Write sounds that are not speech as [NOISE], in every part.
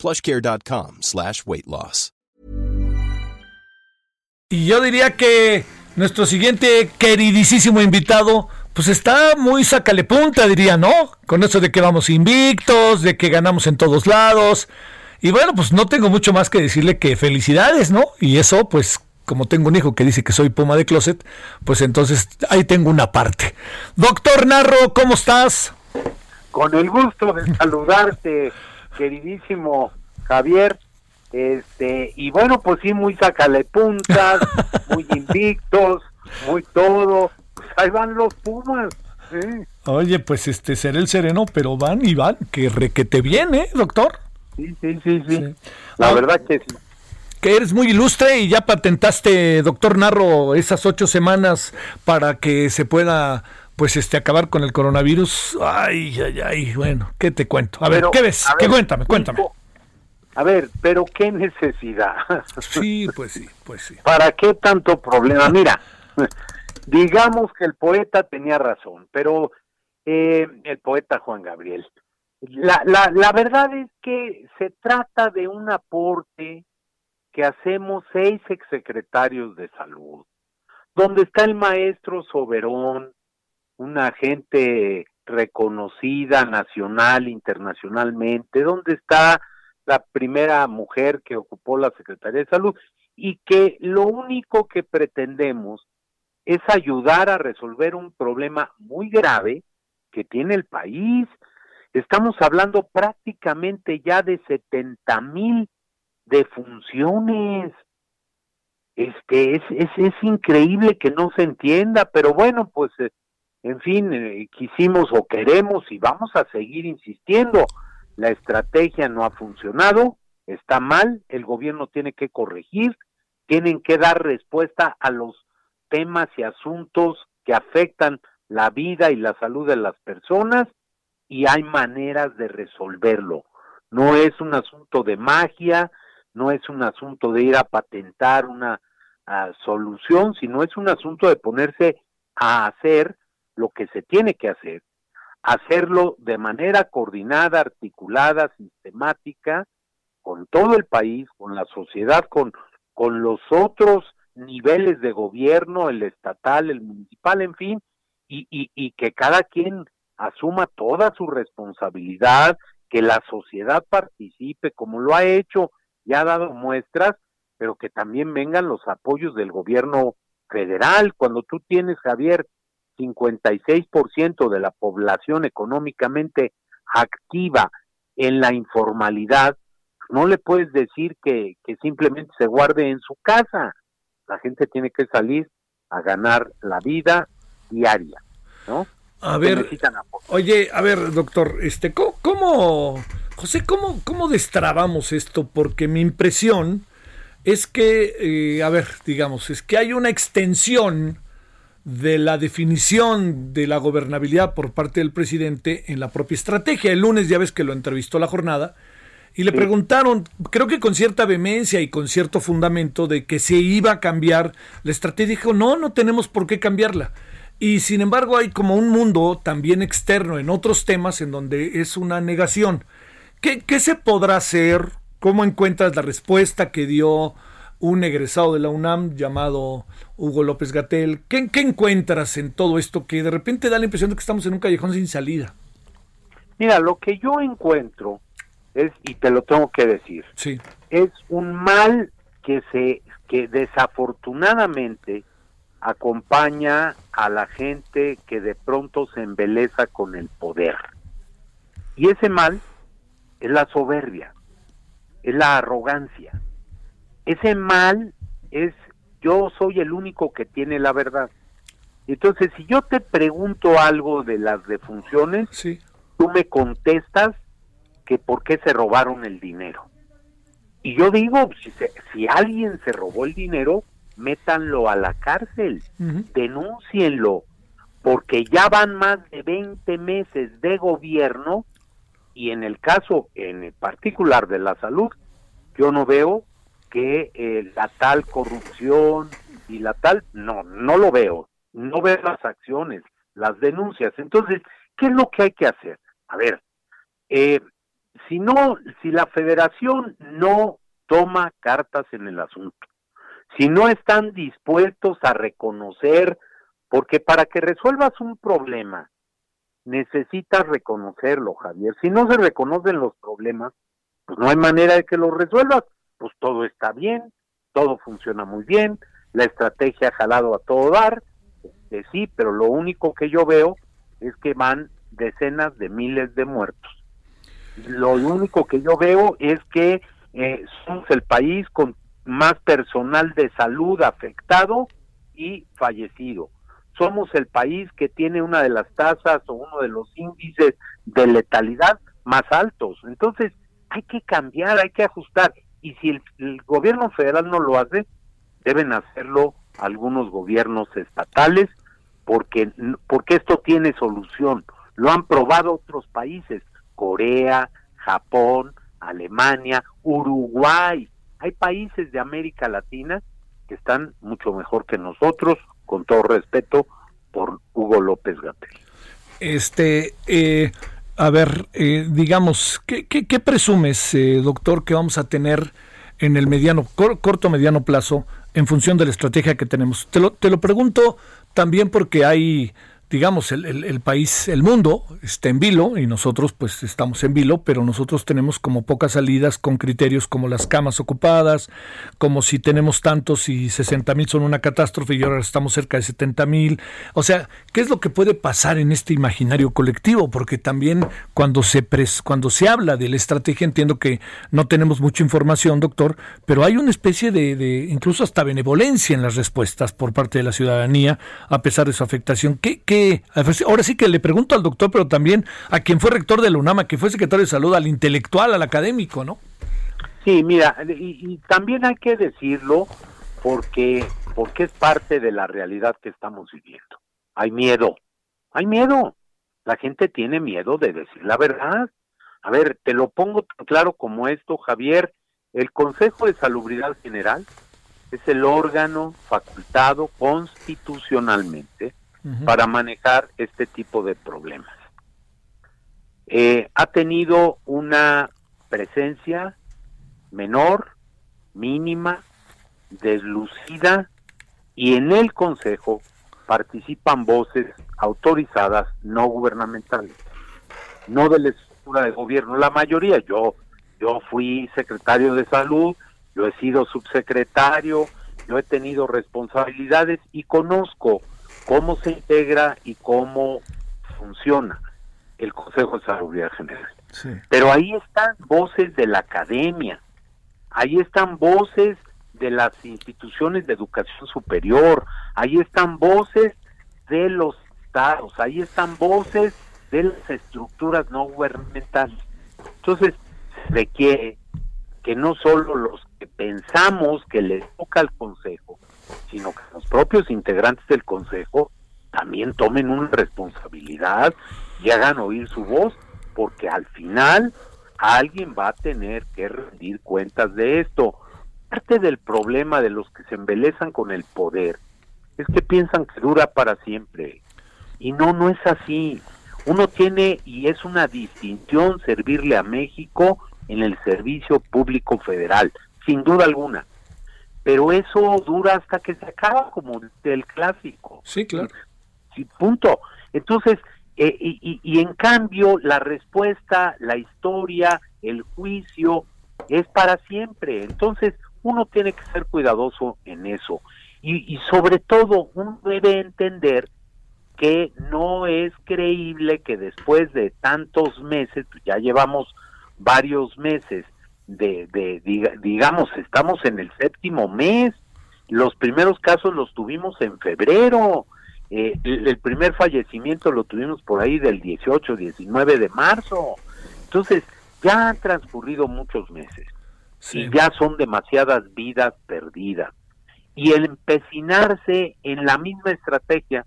plushcare.com slash weight loss. Y yo diría que nuestro siguiente queridísimo invitado, pues está muy sacale punta, diría, ¿no? Con eso de que vamos invictos, de que ganamos en todos lados. Y bueno, pues no tengo mucho más que decirle que felicidades, ¿no? Y eso, pues como tengo un hijo que dice que soy puma de closet, pues entonces ahí tengo una parte. Doctor Narro, ¿cómo estás? Con el gusto de saludarte, queridísimo Javier. Este, y bueno, pues sí, muy sacale puntas, [LAUGHS] muy invictos, muy todo. Pues ahí van los Pumas. ¿eh? Oye, pues este seré el sereno, pero van y van, que requete bien, ¿eh, doctor? Sí, sí, sí, sí. La ah, verdad que sí. Que eres muy ilustre y ya patentaste, doctor Narro, esas ocho semanas para que se pueda pues este acabar con el coronavirus. Ay, ay, ay, bueno, ¿qué te cuento? A ver, ¿qué ves? ¿Qué cuéntame, cuéntame. A ver, pero qué necesidad. Sí, pues sí, pues sí. ¿Para qué tanto problema? Mira, [LAUGHS] digamos que el poeta tenía razón, pero eh, el poeta Juan Gabriel. La, la, la verdad es que se trata de un aporte que hacemos seis exsecretarios de salud, donde está el maestro Soberón, una gente reconocida nacional, internacionalmente, donde está la primera mujer que ocupó la Secretaría de Salud y que lo único que pretendemos es ayudar a resolver un problema muy grave que tiene el país. Estamos hablando prácticamente ya de 70 mil defunciones. Este, es, es, es increíble que no se entienda, pero bueno, pues eh, en fin, eh, quisimos o queremos y vamos a seguir insistiendo. La estrategia no ha funcionado, está mal, el gobierno tiene que corregir, tienen que dar respuesta a los temas y asuntos que afectan la vida y la salud de las personas y hay maneras de resolverlo. No es un asunto de magia, no es un asunto de ir a patentar una ah, solución, sino es un asunto de ponerse a hacer lo que se tiene que hacer, hacerlo de manera coordinada, articulada, sistemática, con todo el país, con la sociedad, con, con los otros niveles de gobierno, el estatal, el municipal, en fin, y, y, y que cada quien asuma toda su responsabilidad, que la sociedad participe como lo ha hecho y ha dado muestras, pero que también vengan los apoyos del gobierno federal. Cuando tú tienes, Javier, 56% de la población económicamente activa en la informalidad, no le puedes decir que, que simplemente se guarde en su casa. La gente tiene que salir a ganar la vida diaria, ¿no? A ver, oye, a ver, doctor, este, ¿cómo, José, cómo, cómo destrabamos esto? Porque mi impresión es que, eh, a ver, digamos, es que hay una extensión de la definición de la gobernabilidad por parte del presidente en la propia estrategia. El lunes ya ves que lo entrevistó la jornada y le preguntaron, creo que con cierta vehemencia y con cierto fundamento de que se iba a cambiar la estrategia. Dijo, no, no tenemos por qué cambiarla. Y sin embargo hay como un mundo también externo en otros temas en donde es una negación. ¿Qué, qué se podrá hacer? ¿Cómo encuentras la respuesta que dio un egresado de la UNAM llamado Hugo López Gatel. ¿Qué, encuentras en todo esto que de repente da la impresión de que estamos en un callejón sin salida? Mira, lo que yo encuentro es, y te lo tengo que decir, sí. es un mal que se, que desafortunadamente acompaña a la gente que de pronto se embeleza con el poder. Y ese mal es la soberbia, es la arrogancia ese mal es yo soy el único que tiene la verdad. Entonces, si yo te pregunto algo de las defunciones, tú me contestas que por qué se robaron el dinero. Y yo digo, si, si alguien se robó el dinero, métanlo a la cárcel, denúncienlo, porque ya van más de 20 meses de gobierno y en el caso en particular de la salud, yo no veo que eh, la tal corrupción y la tal, no, no lo veo, no veo las acciones, las denuncias. Entonces, ¿qué es lo que hay que hacer? A ver, eh, si no, si la federación no toma cartas en el asunto, si no están dispuestos a reconocer, porque para que resuelvas un problema, necesitas reconocerlo, Javier. Si no se reconocen los problemas, pues no hay manera de que los resuelvas. Pues todo está bien, todo funciona muy bien, la estrategia ha jalado a todo dar, este, sí, pero lo único que yo veo es que van decenas de miles de muertos. Lo único que yo veo es que eh, somos el país con más personal de salud afectado y fallecido. Somos el país que tiene una de las tasas o uno de los índices de letalidad más altos. Entonces, hay que cambiar, hay que ajustar. Y si el, gobierno federal no lo hace, deben hacerlo algunos gobiernos estatales, porque, porque esto tiene solución. Lo han probado otros países, Corea, Japón, Alemania, Uruguay. Hay países de América Latina que están mucho mejor que nosotros, con todo respeto, por Hugo López Gatel. Este, eh, a ver, eh, digamos, ¿qué, qué, presumes, eh, doctor, que vamos a tener en el mediano, corto mediano plazo en función de la estrategia que tenemos? Te lo, te lo pregunto también porque hay digamos, el, el, país, el mundo está en vilo y nosotros pues estamos en vilo, pero nosotros tenemos como pocas salidas con criterios como las camas ocupadas, como si tenemos tantos y 60 mil son una catástrofe y ahora estamos cerca de 70 mil. O sea, ¿qué es lo que puede pasar en este imaginario colectivo? Porque también cuando se, pres, cuando se habla de la estrategia, entiendo que no tenemos mucha información, doctor, pero hay una especie de, de incluso hasta benevolencia en las respuestas por parte de la ciudadanía, a pesar de su afectación. ¿Qué, qué ahora sí que le pregunto al doctor, pero también a quien fue rector de la UNAMA, que fue secretario de salud, al intelectual, al académico, ¿no? Sí, mira, y, también hay que decirlo porque, porque es parte de la realidad que estamos viviendo. Hay miedo, hay miedo. La gente tiene miedo de decir la verdad. A ver, te lo pongo tan claro como esto, Javier. El Consejo de Salubridad General es el órgano facultado constitucionalmente para manejar este tipo de problemas. Eh, ha tenido una presencia menor, mínima, deslucida, y en el Consejo participan voces autorizadas no gubernamentales, no de la estructura de gobierno. La mayoría, yo, yo fui secretario de salud, yo he sido subsecretario, yo he tenido responsabilidades y conozco cómo se integra y cómo funciona el Consejo de Salud General. Pero ahí están voces de la academia, ahí están voces de las instituciones de educación superior, ahí están voces de los estados, ahí están voces de las estructuras no gubernamentales. Entonces, se requiere que no solo los que pensamos que les toca al Consejo, sino que propios integrantes del Consejo también tomen una responsabilidad y hagan oír su voz, porque al final alguien va a tener que rendir cuentas de esto. Parte del problema de los que se embelezan con el poder es que piensan que dura para siempre. Y no, no es así. Uno tiene, y es una distinción, servirle a México en el servicio público federal, sin duda alguna pero eso dura hasta que se acaba como el clásico. Sí, claro. Sí, punto. Entonces, eh, y, y, en cambio la respuesta, la historia, el juicio es para siempre. Entonces, uno tiene que ser cuidadoso en eso. Y, y sobre todo, uno debe entender que no es creíble que después de tantos meses, pues ya llevamos varios meses, de, de, digamos, estamos en el séptimo mes, los primeros casos los tuvimos en febrero, eh, el, primer fallecimiento lo tuvimos por ahí del 18, 19 de marzo, entonces ya han transcurrido muchos meses. Y ya son demasiadas vidas perdidas. Y el empecinarse en la misma estrategia,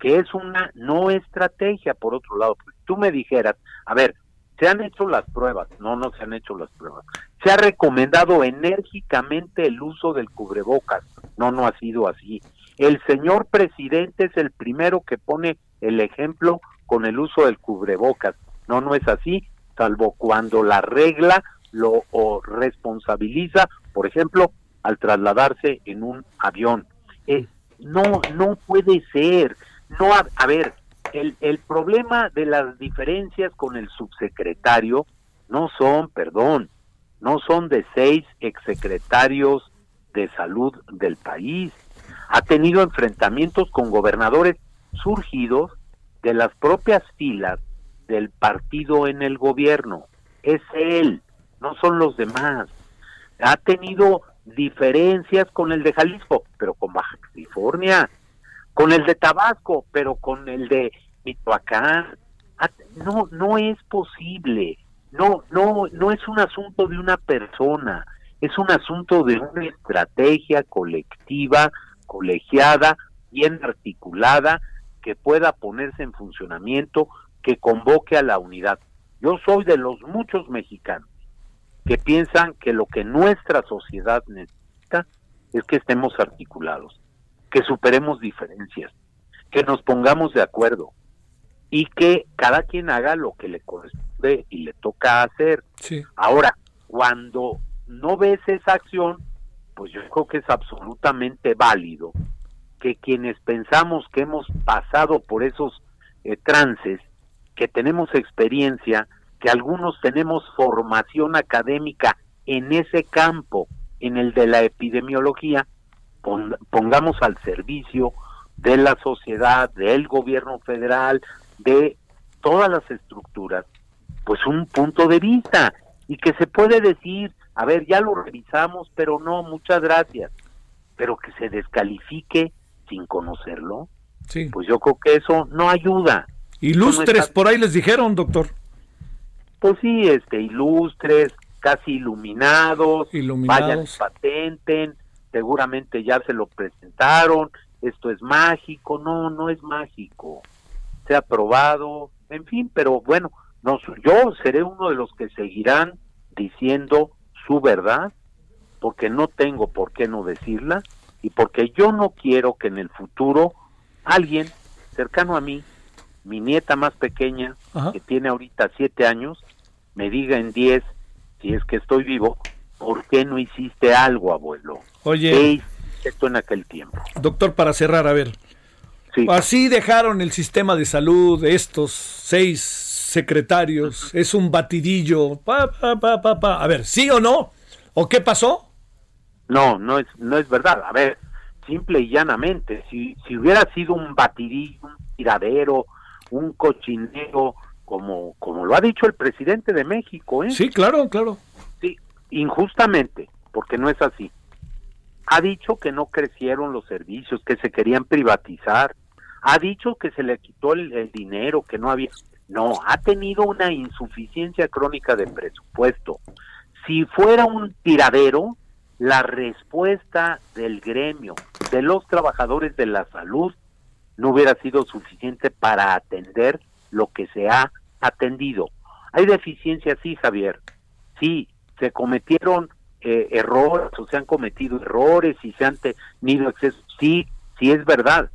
que es una no estrategia, por otro lado, pues, tú me dijeras, a ver, se han hecho las pruebas, no, no se han hecho las pruebas. Se ha recomendado enérgicamente el uso del cubrebocas, no, no ha sido así. El señor presidente es el primero que pone el ejemplo con el uso del cubrebocas, no, no es así, salvo cuando la regla lo responsabiliza, por ejemplo, al trasladarse en un avión. Eh, no, no puede ser. No, a, ver, el, el problema de las diferencias con el subsecretario no son, perdón, no son de seis exsecretarios de salud del país. Ha tenido enfrentamientos con gobernadores surgidos de las propias filas del partido en el gobierno. Es él, no son los demás. Ha tenido diferencias con el de Jalisco, pero con Baja California, con el de Tabasco, pero con el de Michoacán. No, no es posible. No, no, no es un asunto de una persona, es un asunto de una estrategia colectiva, colegiada, bien articulada, que pueda ponerse en funcionamiento, que convoque a la unidad. Yo soy de los muchos mexicanos que piensan que lo que nuestra sociedad necesita es que estemos articulados, que superemos diferencias, que nos pongamos de acuerdo y que cada quien haga lo que le corresponde y le toca hacer. Ahora, cuando no ves esa acción, pues yo creo que es absolutamente válido que quienes pensamos que hemos pasado por esos eh, trances, que tenemos experiencia, que algunos tenemos formación académica en ese campo, en el de la epidemiología, pongamos al servicio de la sociedad, del gobierno federal, de todas las estructuras, pues un punto de vista y que se puede decir, a ver, ya lo revisamos, pero no, muchas gracias, pero que se descalifique sin conocerlo, sí. pues yo creo que eso no ayuda. Ilustres, por ahí les dijeron, doctor pues sí, este, ilustres, casi iluminados, iluminados. vayan, patenten, seguramente ya se lo presentaron, esto es mágico, no, no es mágico, se ha aprobado, en fin, pero bueno, no, yo seré uno de los que seguirán diciendo su verdad, porque no tengo por qué no decirla, y porque yo no quiero que en el futuro alguien cercano a mí, mi nieta más pequeña, que tiene ahorita siete años, me diga en 10, si es que estoy vivo, ¿por qué no hiciste algo, abuelo? Oye. esto en aquel tiempo? Doctor, para cerrar, a ver. Así dejaron el sistema de salud estos seis secretarios. Es un batidillo. Pa, pa, pa, pa, A ver, ¿sí o no? ¿O qué pasó? No, no es, no es verdad. A ver, simple y llanamente, si, si hubiera sido un batidillo, un tiradero, un cochinero, como, como lo ha dicho el presidente de México. ¿eh? Sí, claro, claro. Sí, injustamente, porque no es así. Ha dicho que no crecieron los servicios, que se querían privatizar. Ha dicho que se le quitó el, dinero, que no había... No, ha tenido una insuficiencia crónica de presupuesto. Si fuera un tiradero, la respuesta del gremio, de los trabajadores de la salud, no hubiera sido suficiente para atender lo que se ha atendido. Hay deficiencias, sí, Javier. Sí, se cometieron eh, errores o se han cometido errores y se han tenido excesos. Sí, sí es verdad.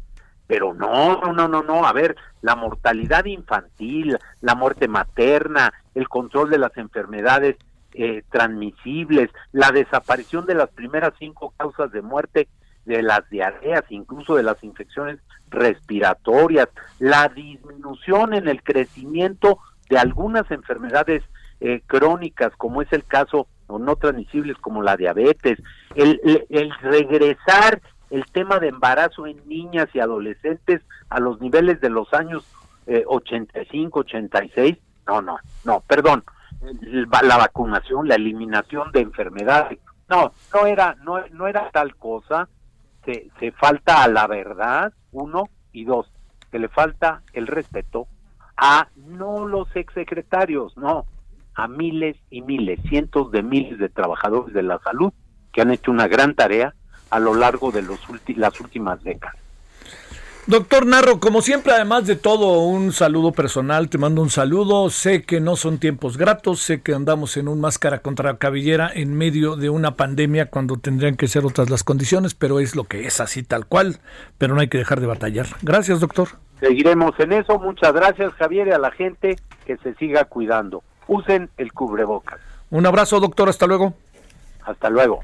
Pero no, no, no, no. A ver, la mortalidad infantil, la muerte materna, el control de las enfermedades eh, transmisibles, la desaparición de las primeras cinco causas de muerte de las diarreas, incluso de las infecciones respiratorias, la disminución en el crecimiento de algunas enfermedades eh, crónicas, como es el caso, o no transmisibles, como la diabetes, el, regresar el tema de embarazo en niñas y adolescentes a los niveles de los años eh, 85, 86, no, no, no, perdón, la vacunación, la eliminación de enfermedades, no, no era, no, no era tal cosa, se, se falta a la verdad, uno, y dos, que le falta el respeto a no los exsecretarios, no, a miles y miles, cientos de miles de trabajadores de la salud que han hecho una gran tarea a lo largo de los las últimas décadas. Doctor Narro, como siempre, además de todo, un saludo personal, te mando un saludo. Sé que no son tiempos gratos, sé que andamos en un máscara contra cabellera en medio de una pandemia cuando tendrían que ser otras las condiciones, pero es lo que es así tal cual, pero no hay que dejar de batallar. Gracias, doctor. Seguiremos en eso. Muchas gracias, Javier, y a la gente que se siga cuidando. Usen el cubrebocas. Un abrazo, doctor. Hasta luego. Hasta luego.